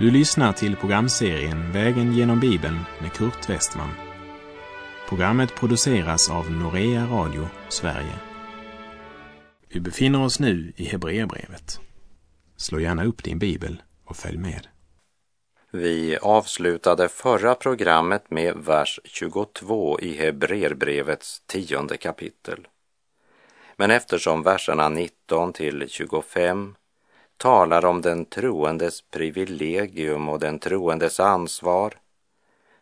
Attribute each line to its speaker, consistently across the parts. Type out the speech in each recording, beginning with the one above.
Speaker 1: Du lyssnar till programserien Vägen genom Bibeln med Kurt Westman. Programmet produceras av Norea Radio Sverige. Vi befinner oss nu i Hebreerbrevet. Slå gärna upp din bibel och följ med.
Speaker 2: Vi avslutade förra programmet med vers 22 i Hebreerbrevets tionde kapitel. Men eftersom verserna 19 till 25 talar om den troendes privilegium och den troendes ansvar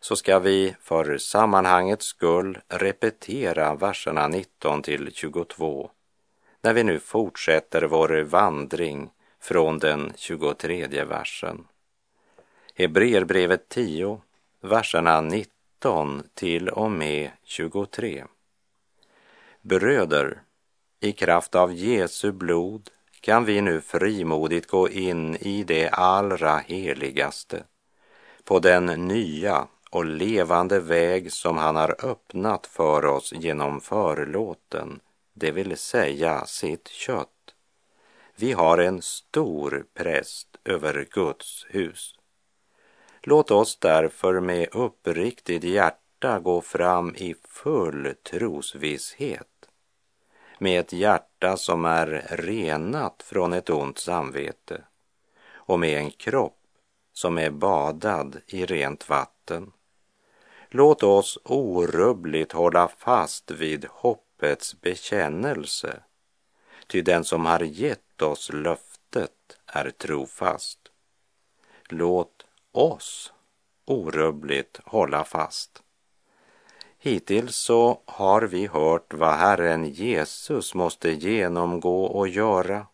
Speaker 2: så ska vi för sammanhangets skull repetera verserna 19 till 22 när vi nu fortsätter vår vandring från den 23 versen. Hebreerbrevet 10, verserna 19 till och med 23. Bröder, i kraft av Jesu blod kan vi nu frimodigt gå in i det allra heligaste, på den nya och levande väg som han har öppnat för oss genom förlåten, det vill säga sitt kött. Vi har en stor präst över Guds hus. Låt oss därför med uppriktigt hjärta gå fram i full trosvisshet med ett hjärta som är renat från ett ont samvete och med en kropp som är badad i rent vatten. Låt oss orubbligt hålla fast vid hoppets bekännelse, ty den som har gett oss löftet är trofast. Låt oss orubbligt hålla fast. Hittills så har vi hört vad Herren Jesus måste genomgå och göra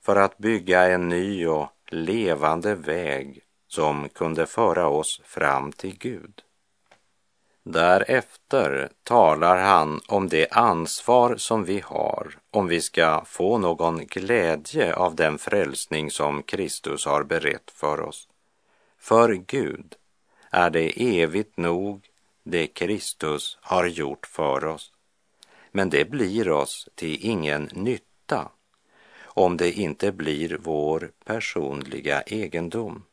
Speaker 2: för att bygga en ny och levande väg som kunde föra oss fram till Gud. Därefter talar han om det ansvar som vi har om vi ska få någon glädje av den frälsning som Kristus har berett för oss. För Gud är det evigt nog det Kristus har gjort för oss. Men det blir oss till ingen nytta om det inte blir vår personliga egendom.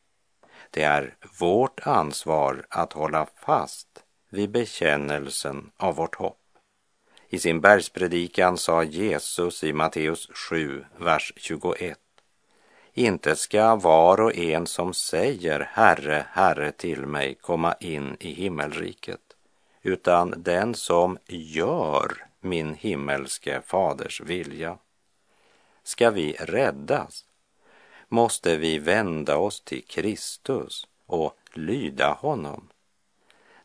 Speaker 2: Det är vårt ansvar att hålla fast vid bekännelsen av vårt hopp. I sin bergspredikan sa Jesus i Matteus 7, vers 21. Inte ska var och en som säger Herre, Herre till mig komma in i himmelriket, utan den som gör min himmelske faders vilja. Ska vi räddas måste vi vända oss till Kristus och lyda honom.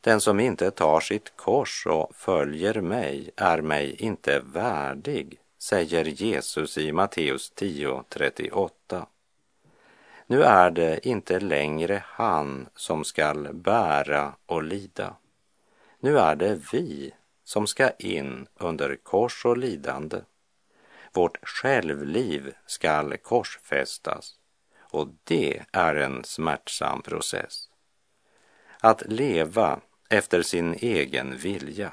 Speaker 2: Den som inte tar sitt kors och följer mig är mig inte värdig, säger Jesus i Matteus 10.38. Nu är det inte längre han som skall bära och lida. Nu är det vi som ska in under kors och lidande. Vårt självliv skall korsfästas och det är en smärtsam process. Att leva efter sin egen vilja,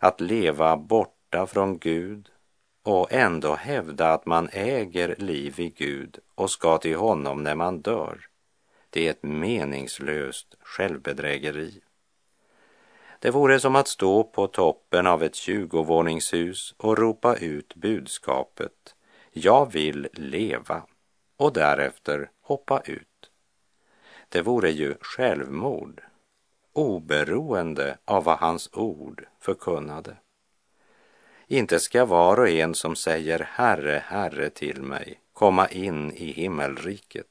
Speaker 2: att leva borta från Gud och ändå hävda att man äger liv i Gud och ska till honom när man dör, det är ett meningslöst självbedrägeri. Det vore som att stå på toppen av ett tjugovåningshus och ropa ut budskapet Jag vill leva och därefter hoppa ut. Det vore ju självmord, oberoende av vad hans ord förkunnade. Inte ska var och en som säger Herre, Herre till mig komma in i himmelriket,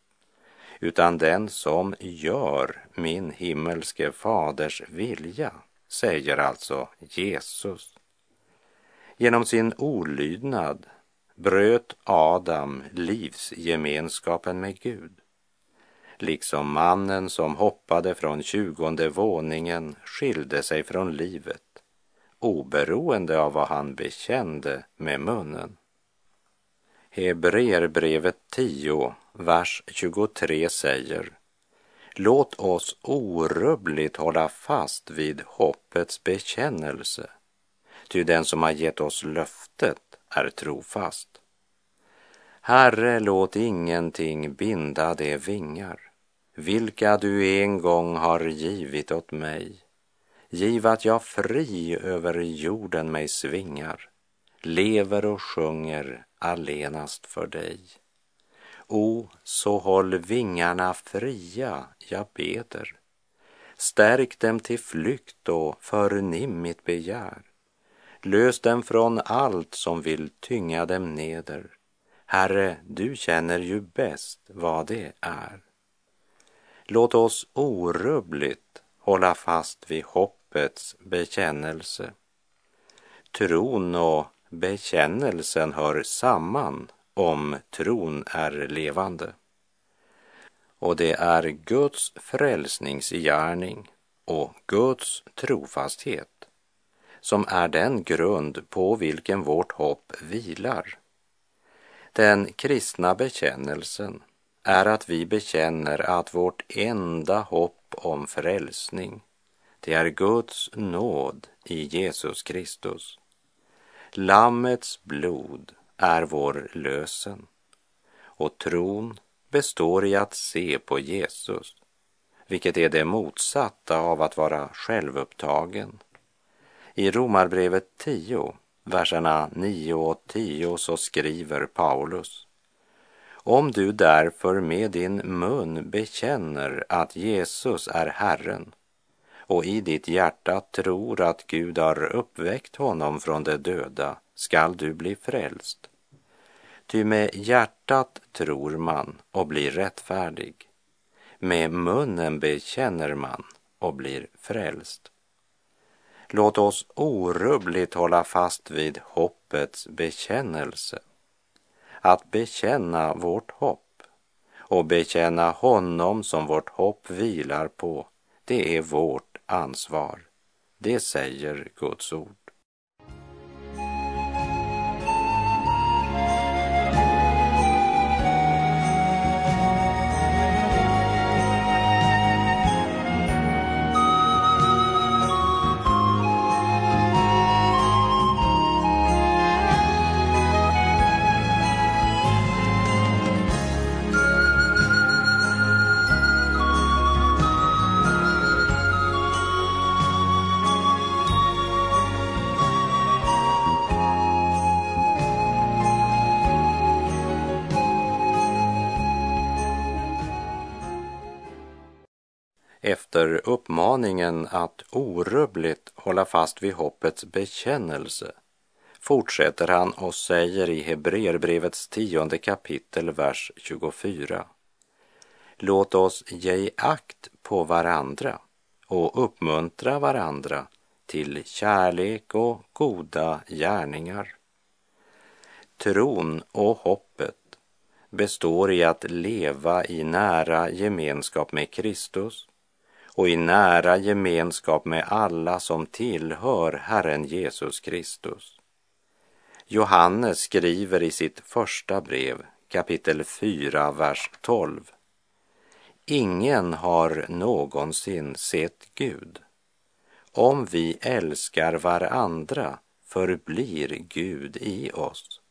Speaker 2: utan den som gör min himmelske faders vilja, säger alltså Jesus. Genom sin olydnad bröt Adam livsgemenskapen med Gud. Liksom mannen som hoppade från tjugonde våningen skilde sig från livet oberoende av vad han bekände med munnen. Hebreerbrevet 10, vers 23 säger Låt oss orubbligt hålla fast vid hoppets bekännelse, ty den som har gett oss löftet är trofast. Herre, låt ingenting binda de vingar vilka du en gång har givit åt mig. Giv att jag fri över jorden mig svingar, lever och sjunger allenast för dig. O, så håll vingarna fria, jag beder. Stärk dem till flykt och förnim mitt begär. Lös dem från allt som vill tynga dem neder. Herre, du känner ju bäst vad det är. Låt oss orubbligt hålla fast vid dopets bekännelse. Tron och bekännelsen hör samman om tron är levande. Och det är Guds frälsningsgärning och Guds trofasthet som är den grund på vilken vårt hopp vilar. Den kristna bekännelsen är att vi bekänner att vårt enda hopp om frälsning, det är Guds nåd i Jesus Kristus. Lammets blod är vår lösen och tron består i att se på Jesus, vilket är det motsatta av att vara självupptagen. I Romarbrevet 10, verserna 9 och 10 så skriver Paulus om du därför med din mun bekänner att Jesus är Herren och i ditt hjärta tror att Gud har uppväckt honom från de döda skall du bli frälst. Ty med hjärtat tror man och blir rättfärdig. Med munnen bekänner man och blir frälst. Låt oss orubbligt hålla fast vid hoppets bekännelse att bekänna vårt hopp och bekänna honom som vårt hopp vilar på, det är vårt ansvar. Det säger Guds ord. Hålla fast vid hoppets bekännelse fortsätter han och säger i Hebreerbrevets tionde kapitel, vers 24. Låt oss ge akt på varandra och uppmuntra varandra till kärlek och goda gärningar. Tron och hoppet består i att leva i nära gemenskap med Kristus och i nära gemenskap med alla som tillhör Herren Jesus Kristus. Johannes skriver i sitt första brev, kapitel 4, vers 12. Ingen har någonsin sett Gud. Om vi älskar varandra förblir Gud i oss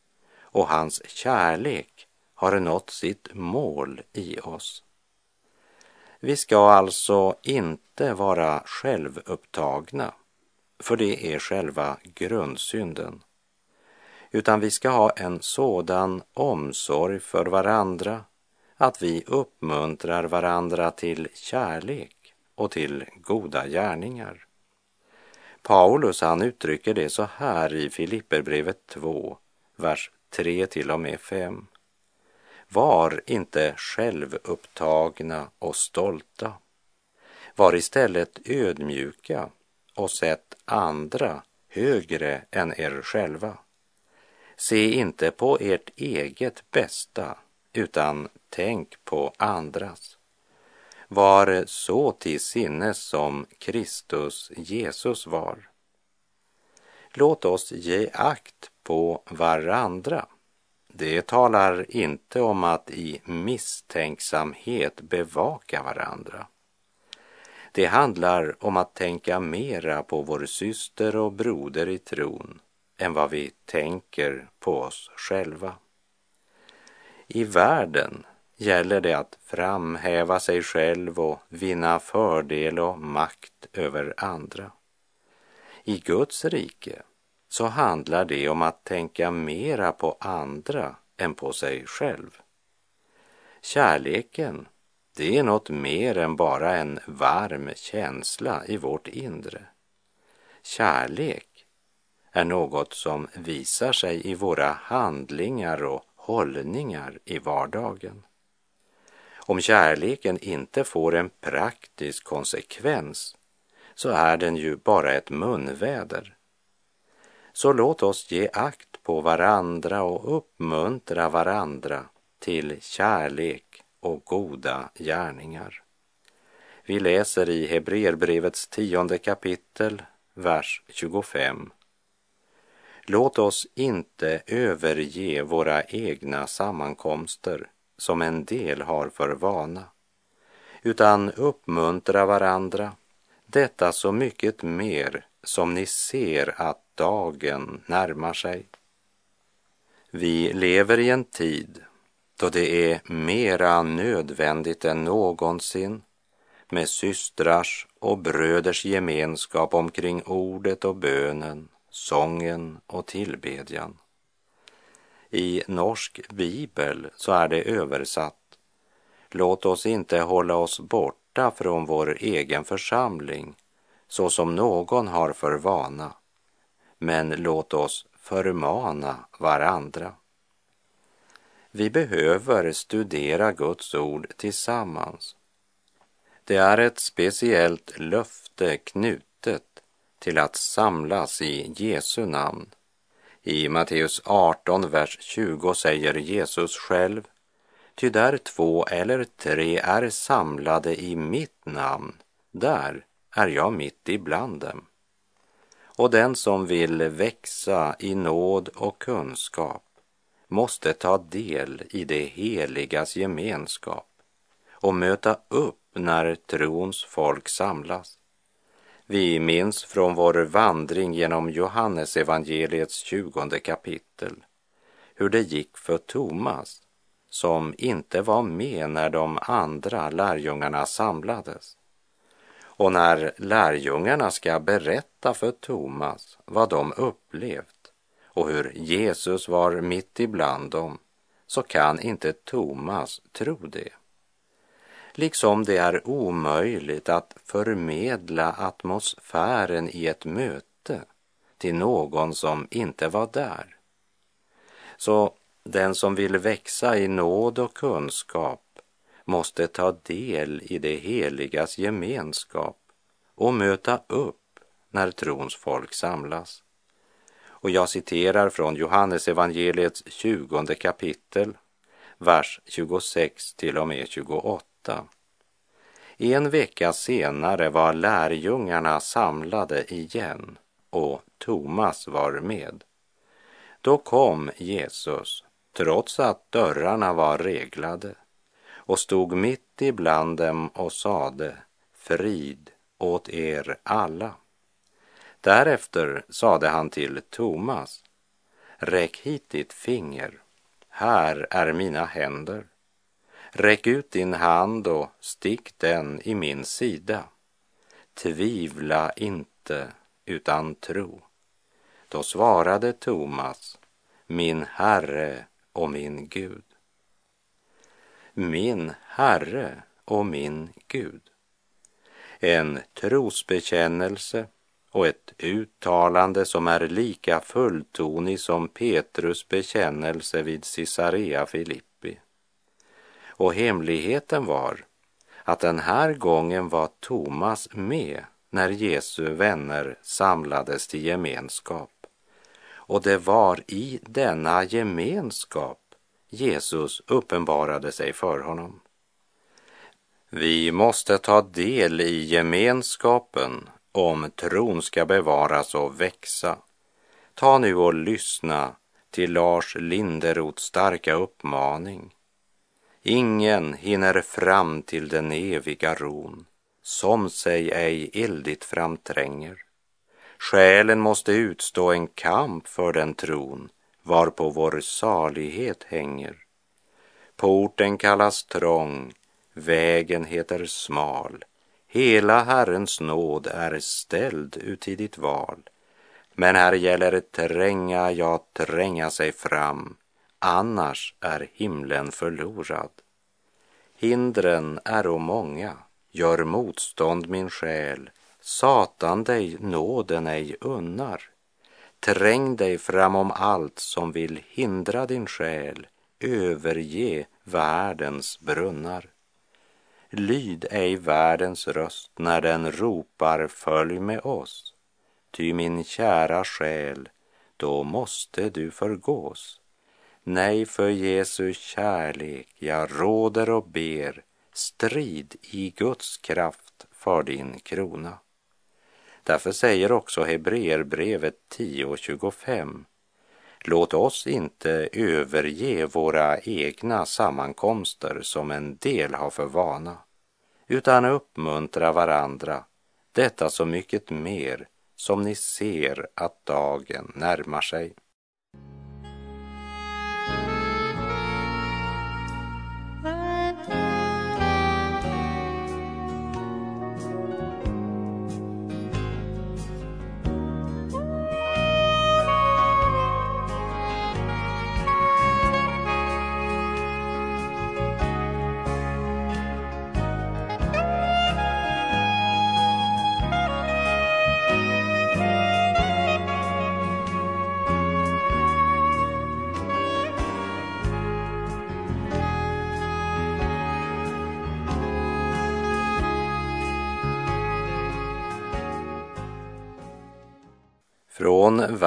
Speaker 2: och hans kärlek har nått sitt mål i oss. Vi ska alltså inte vara självupptagna, för det är själva grundsynden, utan vi ska ha en sådan omsorg för varandra att vi uppmuntrar varandra till kärlek och till goda gärningar. Paulus han uttrycker det så här i Filipperbrevet 2, vers 3 till och med 5. Var inte självupptagna och stolta. Var istället ödmjuka och sätt andra högre än er själva. Se inte på ert eget bästa, utan tänk på andras. Var så till sinnes som Kristus Jesus var. Låt oss ge akt på varandra det talar inte om att i misstänksamhet bevaka varandra. Det handlar om att tänka mera på vår syster och broder i tron än vad vi tänker på oss själva. I världen gäller det att framhäva sig själv och vinna fördel och makt över andra. I Guds rike så handlar det om att tänka mera på andra än på sig själv. Kärleken, det är något mer än bara en varm känsla i vårt inre. Kärlek är något som visar sig i våra handlingar och hållningar i vardagen. Om kärleken inte får en praktisk konsekvens så är den ju bara ett munväder. Så låt oss ge akt på varandra och uppmuntra varandra till kärlek och goda gärningar. Vi läser i Hebreerbrevets tionde kapitel, vers 25. Låt oss inte överge våra egna sammankomster som en del har för vana, utan uppmuntra varandra, detta så mycket mer som ni ser att dagen närmar sig. Vi lever i en tid då det är mera nödvändigt än någonsin med systrars och bröders gemenskap omkring ordet och bönen, sången och tillbedjan. I norsk bibel så är det översatt Låt oss inte hålla oss borta från vår egen församling så som någon har för vana, men låt oss förmana varandra. Vi behöver studera Guds ord tillsammans. Det är ett speciellt löfte knutet till att samlas i Jesu namn. I Matteus 18, vers 20 säger Jesus själv, ty där två eller tre är samlade i mitt namn, där är jag mitt ibland dem. Och den som vill växa i nåd och kunskap måste ta del i det heligas gemenskap och möta upp när trons folk samlas. Vi minns från vår vandring genom Johannesevangeliets tjugonde kapitel hur det gick för Thomas som inte var med när de andra lärjungarna samlades. Och när lärjungarna ska berätta för Thomas vad de upplevt och hur Jesus var mitt ibland dem så kan inte Thomas tro det. Liksom det är omöjligt att förmedla atmosfären i ett möte till någon som inte var där. Så den som vill växa i nåd och kunskap måste ta del i det heligas gemenskap och möta upp när trons folk samlas. Och jag citerar från Johannesevangeliets 20 kapitel, vers 26 till och med 28. En vecka senare var lärjungarna samlade igen och Thomas var med. Då kom Jesus, trots att dörrarna var reglade, och stod mitt ibland dem och sade frid åt er alla. Därefter sade han till Thomas, räck hit ditt finger, här är mina händer. Räck ut din hand och stick den i min sida. Tvivla inte, utan tro. Då svarade Thomas, min Herre och min Gud. Min Herre och min Gud. En trosbekännelse och ett uttalande som är lika fulltonig som Petrus bekännelse vid Caesarea Filippi. Och hemligheten var att den här gången var Thomas med när Jesu vänner samlades till gemenskap. Och det var i denna gemenskap Jesus uppenbarade sig för honom. Vi måste ta del i gemenskapen om tron ska bevaras och växa. Ta nu och lyssna till Lars Linderots starka uppmaning. Ingen hinner fram till den eviga ron, som sig ej eldigt framtränger. Själen måste utstå en kamp för den tron, varpå vår salighet hänger. porten kallas trång, vägen heter smal. Hela Herrens nåd är ställd uti ditt val. Men här gäller tränga, ja, tränga sig fram, annars är himlen förlorad. Hindren är många, gör motstånd min själ, Satan dig nåden ej unnar. Träng dig framom allt som vill hindra din själ, överge världens brunnar. Lyd ej världens röst när den ropar följ med oss. Ty min kära själ, då måste du förgås. Nej, för Jesu kärlek jag råder och ber, strid i Guds kraft för din krona. Därför säger också Hebreerbrevet 10.25 Låt oss inte överge våra egna sammankomster som en del har för vana, utan uppmuntra varandra, detta så mycket mer som ni ser att dagen närmar sig.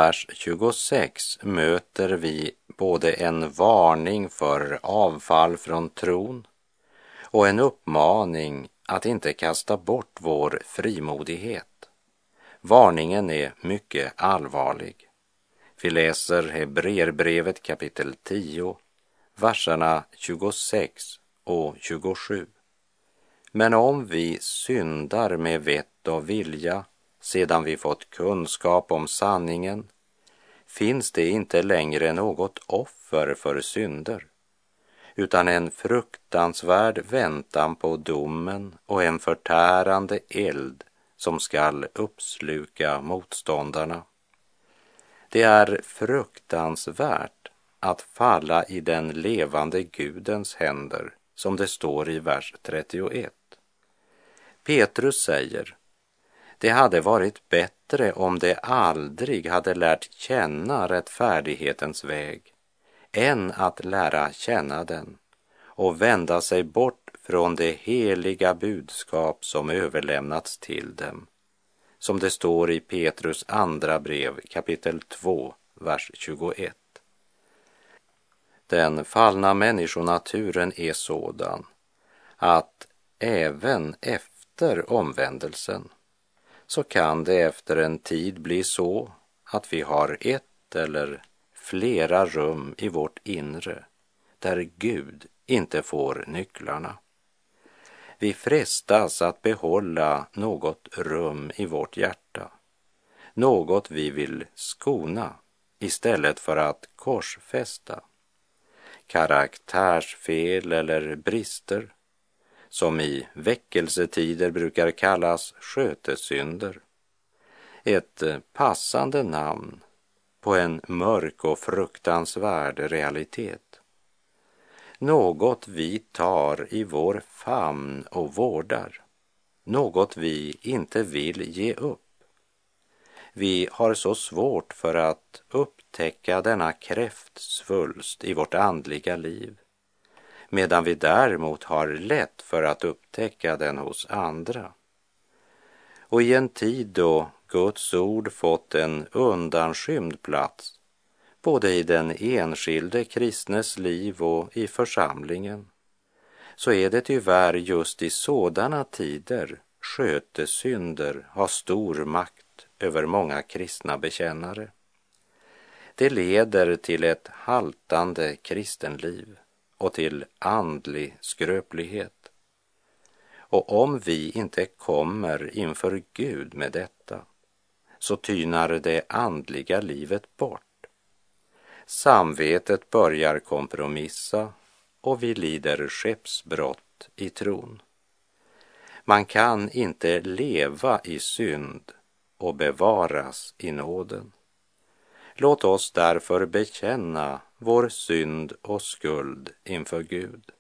Speaker 2: Vers 26 möter vi både en varning för avfall från tron och en uppmaning att inte kasta bort vår frimodighet. Varningen är mycket allvarlig. Vi läser Hebreerbrevet kapitel 10, verserna 26 och 27. Men om vi syndar med vett och vilja sedan vi fått kunskap om sanningen finns det inte längre något offer för synder utan en fruktansvärd väntan på domen och en förtärande eld som skall uppsluka motståndarna. Det är fruktansvärt att falla i den levande Gudens händer, som det står i vers 31. Petrus säger det hade varit bättre om de aldrig hade lärt känna rättfärdighetens väg än att lära känna den och vända sig bort från det heliga budskap som överlämnats till dem. Som det står i Petrus andra brev kapitel 2, vers 21. Den fallna människonaturen är sådan att även efter omvändelsen så kan det efter en tid bli så att vi har ett eller flera rum i vårt inre där Gud inte får nycklarna. Vi frestas att behålla något rum i vårt hjärta, något vi vill skona istället för att korsfästa. Karaktärsfel eller brister som i väckelsetider brukar kallas skötesynder. Ett eh, passande namn på en mörk och fruktansvärd realitet. Något vi tar i vår famn och vårdar. Något vi inte vill ge upp. Vi har så svårt för att upptäcka denna kräftsvulst i vårt andliga liv medan vi däremot har lätt för att upptäcka den hos andra. Och i en tid då Guds ord fått en undanskymd plats både i den enskilde kristnes liv och i församlingen så är det tyvärr just i sådana tider skötesynder har stor makt över många kristna bekännare. Det leder till ett haltande kristenliv och till andlig skröplighet. Och om vi inte kommer inför Gud med detta så tynar det andliga livet bort. Samvetet börjar kompromissa och vi lider skeppsbrott i tron. Man kan inte leva i synd och bevaras i nåden. Låt oss därför bekänna vår synd och skuld inför Gud.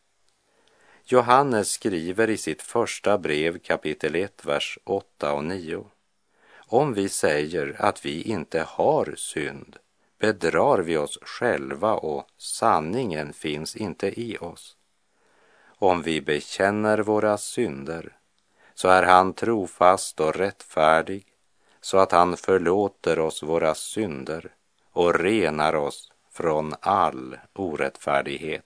Speaker 2: Johannes skriver i sitt första brev kapitel 1, vers 8 och 9. Om vi säger att vi inte har synd bedrar vi oss själva och sanningen finns inte i oss. Om vi bekänner våra synder så är han trofast och rättfärdig så att han förlåter oss våra synder och renar oss från all orättfärdighet.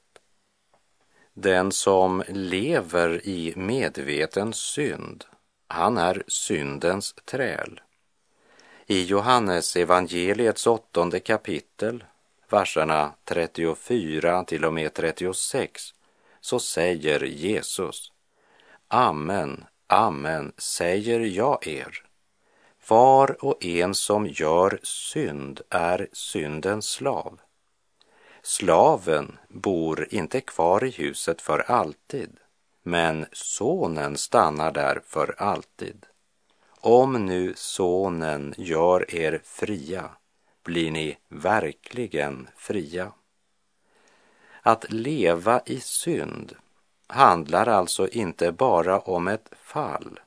Speaker 2: Den som lever i medveten synd, han är syndens träl. I Johannes evangeliets åttonde kapitel, verserna 34 till och med 36, så säger Jesus Amen, amen, säger jag er. Var och en som gör synd är syndens slav. Slaven bor inte kvar i huset för alltid, men sonen stannar där för alltid. Om nu sonen gör er fria blir ni verkligen fria. Att leva i synd handlar alltså inte bara om ett fall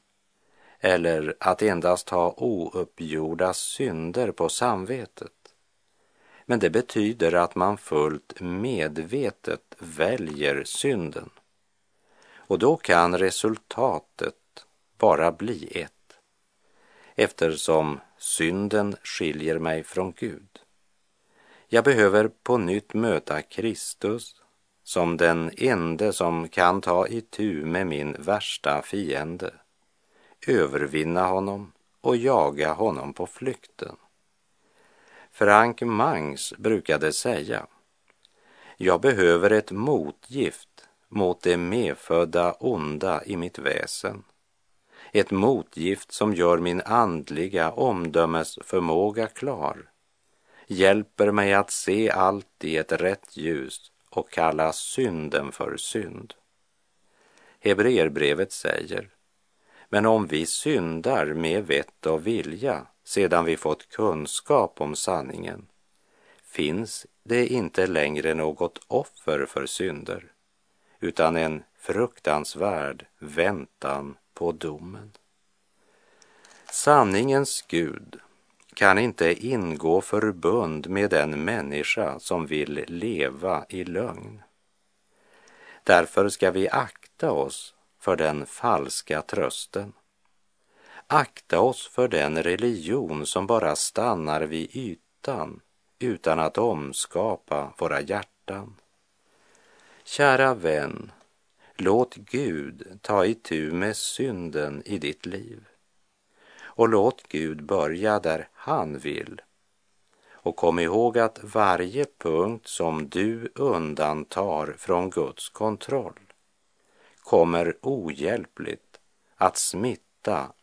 Speaker 2: eller att endast ha ouppgjorda synder på samvetet. Men det betyder att man fullt medvetet väljer synden. Och då kan resultatet bara bli ett eftersom synden skiljer mig från Gud. Jag behöver på nytt möta Kristus som den ende som kan ta itu med min värsta fiende, övervinna honom och jaga honom på flykten. Frank Mangs brukade säga, jag behöver ett motgift mot det medfödda onda i mitt väsen ett motgift som gör min andliga omdömesförmåga klar, hjälper mig att se allt i ett rätt ljus och kalla synden för synd. Hebreerbrevet säger, men om vi syndar med vett och vilja sedan vi fått kunskap om sanningen finns det inte längre något offer för synder utan en fruktansvärd väntan på domen. Sanningens Gud kan inte ingå förbund med den människa som vill leva i lögn. Därför ska vi akta oss för den falska trösten. Akta oss för den religion som bara stannar vid ytan utan att omskapa våra hjärtan. Kära vän, Låt Gud ta itu med synden i ditt liv. Och låt Gud börja där han vill. Och kom ihåg att varje punkt som du undantar från Guds kontroll kommer ohjälpligt att smitta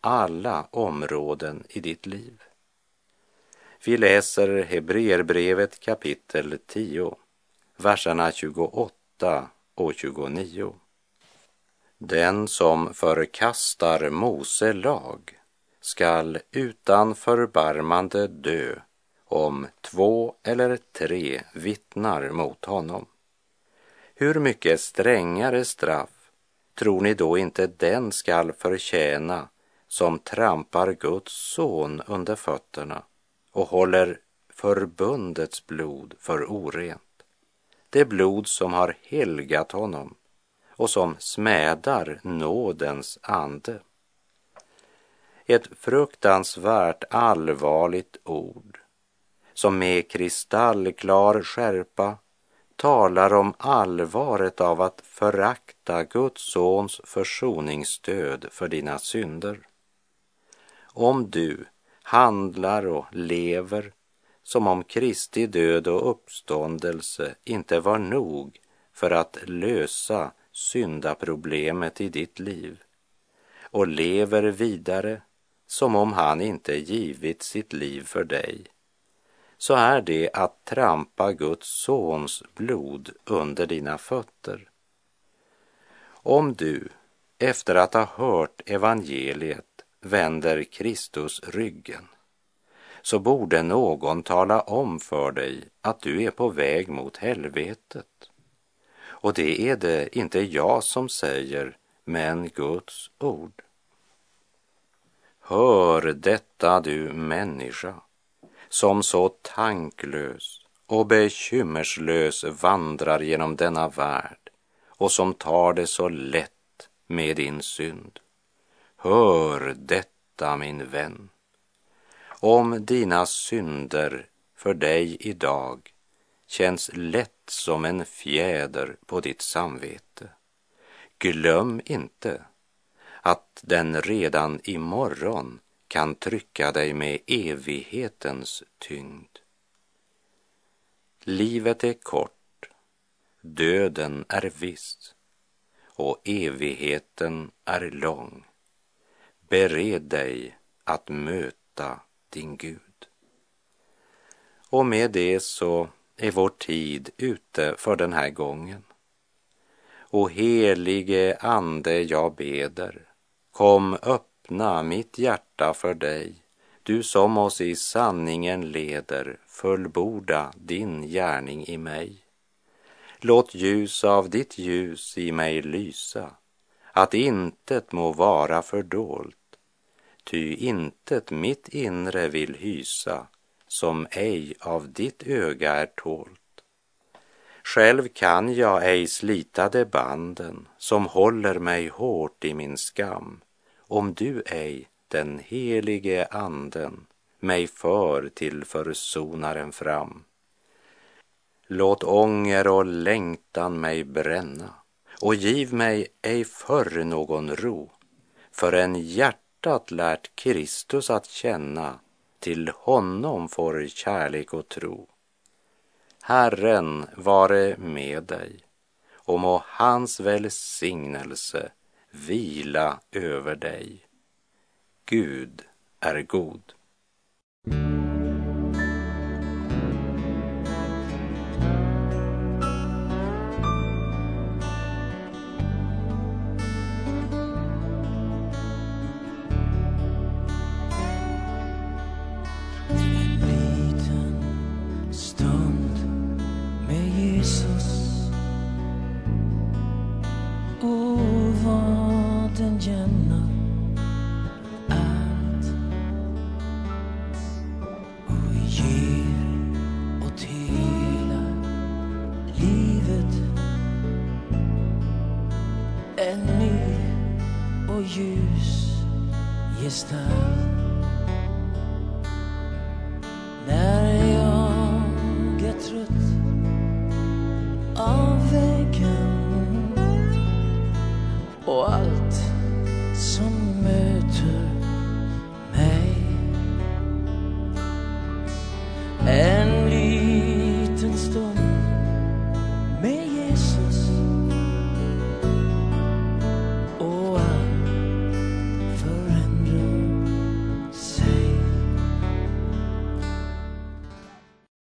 Speaker 2: alla områden i ditt liv. Vi läser Hebreerbrevet kapitel 10, verserna 28 och 29. Den som förkastar Mose lag skall utan förbarmande dö om två eller tre vittnar mot honom. Hur mycket strängare straff tror ni då inte den skall förtjäna som trampar Guds son under fötterna och håller förbundets blod för orent, det blod som har helgat honom och som smädar nådens ande. Ett fruktansvärt allvarligt ord som med kristallklar skärpa talar om allvaret av att förakta Guds sons försoningsstöd för dina synder. Om du handlar och lever som om Kristi död och uppståndelse inte var nog för att lösa syndaproblemet i ditt liv och lever vidare som om han inte givit sitt liv för dig, så är det att trampa Guds sons blod under dina fötter Om du efter att ha hört evangeliet vänder Kristus ryggen så borde någon tala om för dig att du är på väg mot helvetet. Och det är det inte jag som säger, men Guds ord. Hör detta du människa, som så tanklös och bekymmerslös vandrar genom denna värld och som tar det så lätt med din synd. Hör detta min vän. Om dina synder för dig idag känns lätt som en fjäder på ditt samvete, glöm inte att den redan imorgon kan trycka dig med evighetens tyngd. Livet är kort, döden är viss och evigheten är lång. Bered dig att möta din Gud. Och med det så är vår tid ute för den här gången. O helige Ande, jag beder, kom öppna mitt hjärta för dig, du som oss i sanningen leder, fullborda din gärning i mig. Låt ljus av ditt ljus i mig lysa, att intet må vara fördolt, ty intet mitt inre vill hysa som ej av ditt öga är tålt. Själv kan jag ej slita de banden som håller mig hårt i min skam, om du ej, den helige anden, mig för till försonaren fram. Låt ånger och längtan mig bränna och giv mig ej förr någon ro förrän hjärtat lärt Kristus att känna till honom får kärlek och tro. Herren vare med dig och må hans välsignelse vila över dig. Gud är god.
Speaker 3: En ny och ljus gestalt